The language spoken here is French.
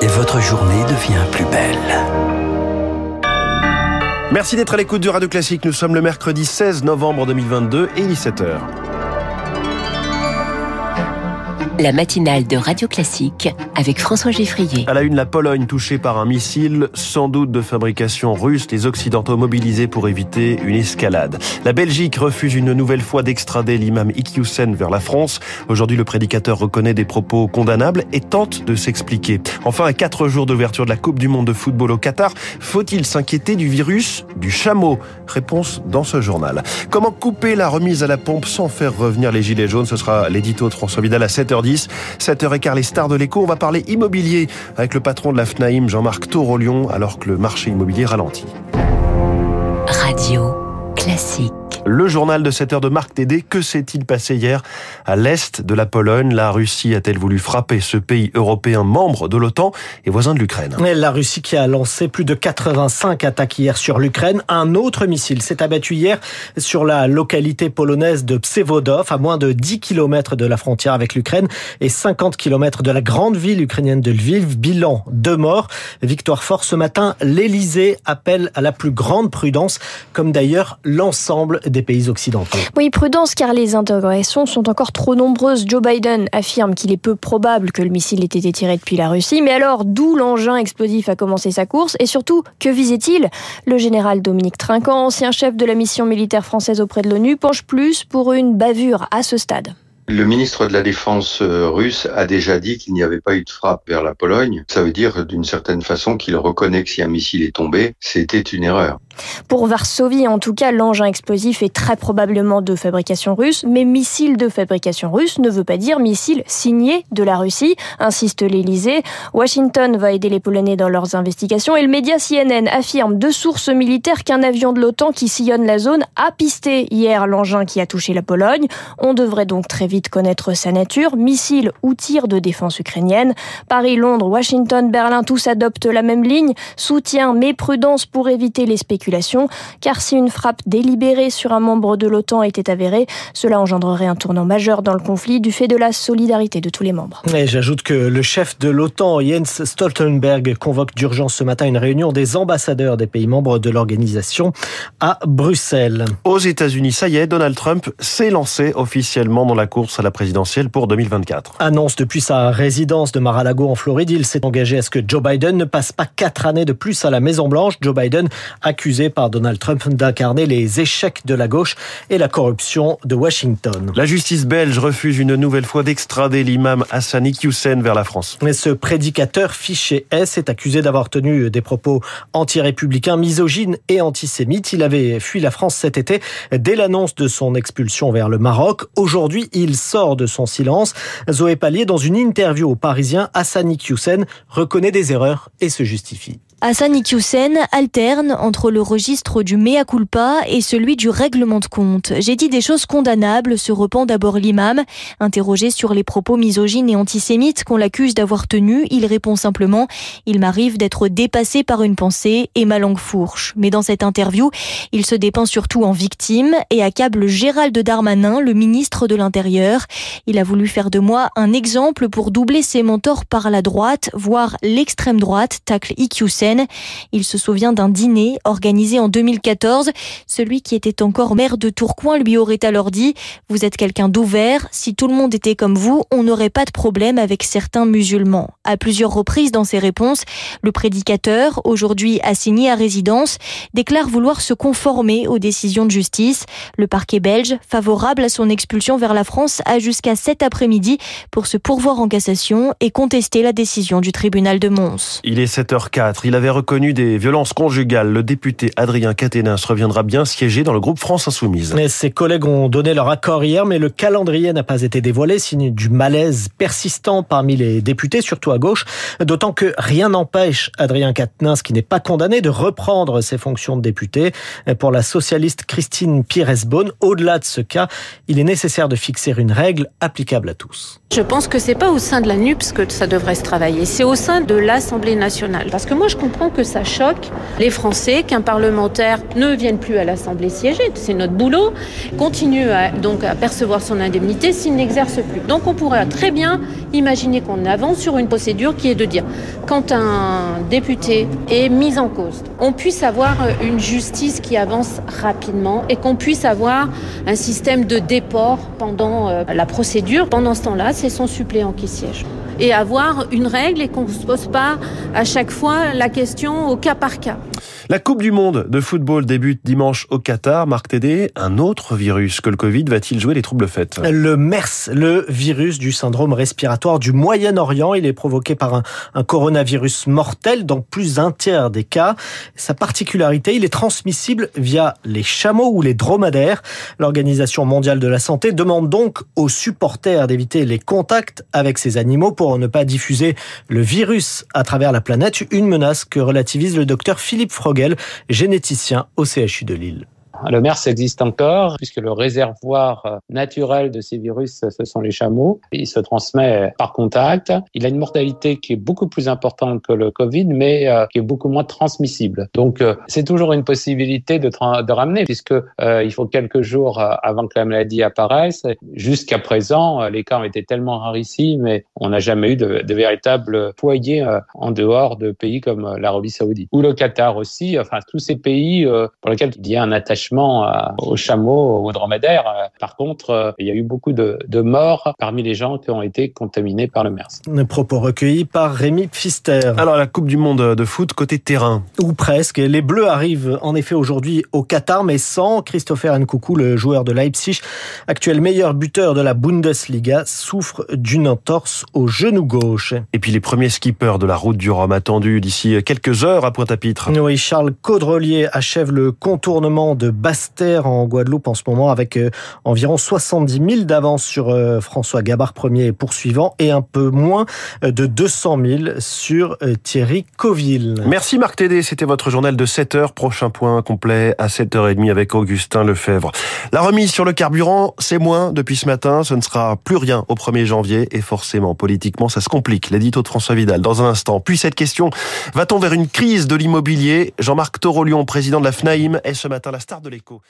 Et votre journée devient plus belle. Merci d'être à l'écoute du Radio Classique. Nous sommes le mercredi 16 novembre 2022 et il est 7h. La matinale de Radio Classique avec François Geffrier. À la une, la Pologne touchée par un missile, sans doute de fabrication russe, les Occidentaux mobilisés pour éviter une escalade. La Belgique refuse une nouvelle fois d'extrader l'imam Iqiyoussen vers la France. Aujourd'hui, le prédicateur reconnaît des propos condamnables et tente de s'expliquer. Enfin, à quatre jours d'ouverture de la Coupe du Monde de football au Qatar, faut-il s'inquiéter du virus du chameau? Réponse dans ce journal. Comment couper la remise à la pompe sans faire revenir les gilets jaunes? Ce sera l'édito de François Vidal à 7h10. 7h15, les stars de l'écho. On va parler immobilier avec le patron de la FNAIM, Jean-Marc Torolion, alors que le marché immobilier ralentit. Radio Classique. Le journal de 7 heures de Marc Tédé. Que s'est-il passé hier à l'est de la Pologne? La Russie a-t-elle voulu frapper ce pays européen membre de l'OTAN et voisin de l'Ukraine? La Russie qui a lancé plus de 85 attaques hier sur l'Ukraine. Un autre missile s'est abattu hier sur la localité polonaise de Psevodov, à moins de 10 km de la frontière avec l'Ukraine et 50 km de la grande ville ukrainienne de Lviv. Bilan deux morts. Victoire fort ce matin. L'Elysée appelle à la plus grande prudence, comme d'ailleurs l'ensemble des pays occidentaux. Oui, prudence car les interrogations sont encore trop nombreuses. Joe Biden affirme qu'il est peu probable que le missile ait été tiré depuis la Russie. Mais alors, d'où l'engin explosif a commencé sa course? Et surtout, que visait-il? Le général Dominique Trinquant, ancien chef de la mission militaire française auprès de l'ONU, penche plus pour une bavure à ce stade. Le ministre de la Défense euh, russe a déjà dit qu'il n'y avait pas eu de frappe vers la Pologne. Ça veut dire d'une certaine façon qu'il reconnaît que si un missile est tombé, c'était une erreur. Pour Varsovie, en tout cas, l'engin explosif est très probablement de fabrication russe, mais missile de fabrication russe ne veut pas dire missile signé de la Russie, insiste l'Elysée. Washington va aider les Polonais dans leurs investigations et le média CNN affirme de sources militaires qu'un avion de l'OTAN qui sillonne la zone a pisté hier l'engin qui a touché la Pologne. On devrait donc très vite connaître sa nature, missile ou tir de défense ukrainienne. Paris, Londres, Washington, Berlin, tous adoptent la même ligne, soutien mais prudence pour éviter les spéculations car si une frappe délibérée sur un membre de l'OTAN était avérée, cela engendrerait un tournant majeur dans le conflit du fait de la solidarité de tous les membres. Et j'ajoute que le chef de l'OTAN, Jens Stoltenberg, convoque d'urgence ce matin une réunion des ambassadeurs des pays membres de l'organisation à Bruxelles. Aux États-Unis, ça y est, Donald Trump s'est lancé officiellement dans la course à la présidentielle pour 2024. Annonce depuis sa résidence de Mar-a-Lago en Floride, il s'est engagé à ce que Joe Biden ne passe pas quatre années de plus à la Maison Blanche. Joe Biden par Donald Trump d'incarner les échecs de la gauche et la corruption de Washington. La justice belge refuse une nouvelle fois d'extrader l'imam Hassan Iqiyoussen vers la France. Mais ce prédicateur fiché S est accusé d'avoir tenu des propos anti-républicains, misogynes et antisémites. Il avait fui la France cet été dès l'annonce de son expulsion vers le Maroc. Aujourd'hui, il sort de son silence. Zoé Pallier, dans une interview au Parisien, Hassan Iqiyoussen reconnaît des erreurs et se justifie. Hassan Iqiyoussen alterne entre le registre du mea culpa et celui du règlement de compte. J'ai dit des choses condamnables, se repent d'abord l'imam. Interrogé sur les propos misogynes et antisémites qu'on l'accuse d'avoir tenus, il répond simplement « Il m'arrive d'être dépassé par une pensée et ma langue fourche ». Mais dans cette interview, il se dépeint surtout en victime et accable Gérald Darmanin, le ministre de l'Intérieur. Il a voulu faire de moi un exemple pour doubler ses mentors par la droite, voire l'extrême droite, tacle Iqiyoussen il se souvient d'un dîner organisé en 2014. Celui qui était encore maire de Tourcoing lui aurait alors dit Vous êtes quelqu'un d'ouvert. Si tout le monde était comme vous, on n'aurait pas de problème avec certains musulmans. À plusieurs reprises dans ses réponses, le prédicateur, aujourd'hui assigné à résidence, déclare vouloir se conformer aux décisions de justice. Le parquet belge, favorable à son expulsion vers la France, a jusqu'à cet après-midi pour se pourvoir en cassation et contester la décision du tribunal de Mons. Il est 7h04. Il avait reconnu des violences conjugales. Le député Adrien Caténins reviendra bien siéger dans le groupe France Insoumise. ses collègues ont donné leur accord hier, mais le calendrier n'a pas été dévoilé, signe du malaise persistant parmi les députés, surtout à gauche. D'autant que rien n'empêche Adrien Quatennens, qui n'est pas condamné, de reprendre ses fonctions de député. Pour la socialiste Christine Pires-Beaune, au-delà de ce cas, il est nécessaire de fixer une règle applicable à tous. Je pense que c'est pas au sein de la NUPS que ça devrait se travailler, c'est au sein de l'Assemblée nationale. Parce que moi, je comprends que ça choque les Français qu'un parlementaire ne vienne plus à l'Assemblée siéger, c'est notre boulot, continue à, donc à percevoir son indemnité s'il n'exerce plus. Donc on pourrait très bien imaginer qu'on avance sur une procédure qui est de dire quand un député est mis en cause, on puisse avoir une justice qui avance rapidement et qu'on puisse avoir un système de déport pendant euh, la procédure. Pendant ce temps-là, c'est son suppléant qui siège et avoir une règle et qu'on ne se pose pas à chaque fois la question au cas par cas. La Coupe du Monde de football débute dimanche au Qatar. Marc Tédé, un autre virus que le Covid va-t-il jouer les troubles fêtes? Le MERS, le virus du syndrome respiratoire du Moyen-Orient. Il est provoqué par un, coronavirus mortel dans plus d'un tiers des cas. Sa particularité, il est transmissible via les chameaux ou les dromadaires. L'Organisation mondiale de la santé demande donc aux supporters d'éviter les contacts avec ces animaux pour ne pas diffuser le virus à travers la planète. Une menace que relativise le docteur Philippe Frog généticien au CHU de Lille. Le MERS existe encore puisque le réservoir euh, naturel de ces virus, ce sont les chameaux. Il se transmet par contact. Il a une mortalité qui est beaucoup plus importante que le Covid, mais euh, qui est beaucoup moins transmissible. Donc, euh, c'est toujours une possibilité de, de ramener puisque il faut quelques jours avant que la maladie apparaisse. Jusqu'à présent, les cas ont été tellement rarissimes, mais on n'a jamais eu de, de véritables foyers en dehors de pays comme l'Arabie Saoudite ou le Qatar aussi. Enfin, tous ces pays pour lesquels il y a un attachement aux chameaux, aux dromadaires. Par contre, euh, il y a eu beaucoup de, morts parmi les gens qui ont été contaminés par le MERS. Un propos recueillis par Rémi Pfister. Alors la Coupe du Monde de foot côté terrain. Ou presque. Les Bleus arrivent en effet aujourd'hui au Qatar, mais sans Christopher Nkoukou, le joueur de Leipzig, actuel meilleur buteur de la Bundesliga, souffre d'une entorse au genou gauche. Et puis les premiers skippers de la route du Rhum attendus d'ici quelques heures à Pointe-à-Pitre. Oui, Charles Caudrelier achève le contournement de Basse-Terre en Guadeloupe en ce moment avec euh, environ 70 000 d'avance sur euh, François Gabard premier poursuivant et un peu moins euh, de 200 000 sur Thierry Coville. Merci Marc Tédé, c'était votre journal de 7 heures. Prochain point complet à 7h30 avec Augustin Lefebvre. La remise sur le carburant, c'est moins depuis ce matin. Ce ne sera plus rien au 1er janvier et forcément politiquement ça se complique. L'édito de François Vidal dans un instant. Puis cette question, va-t-on vers une crise de l'immobilier? Jean-Marc Torolion, président de la FNAIM, est ce matin la star de l'écho.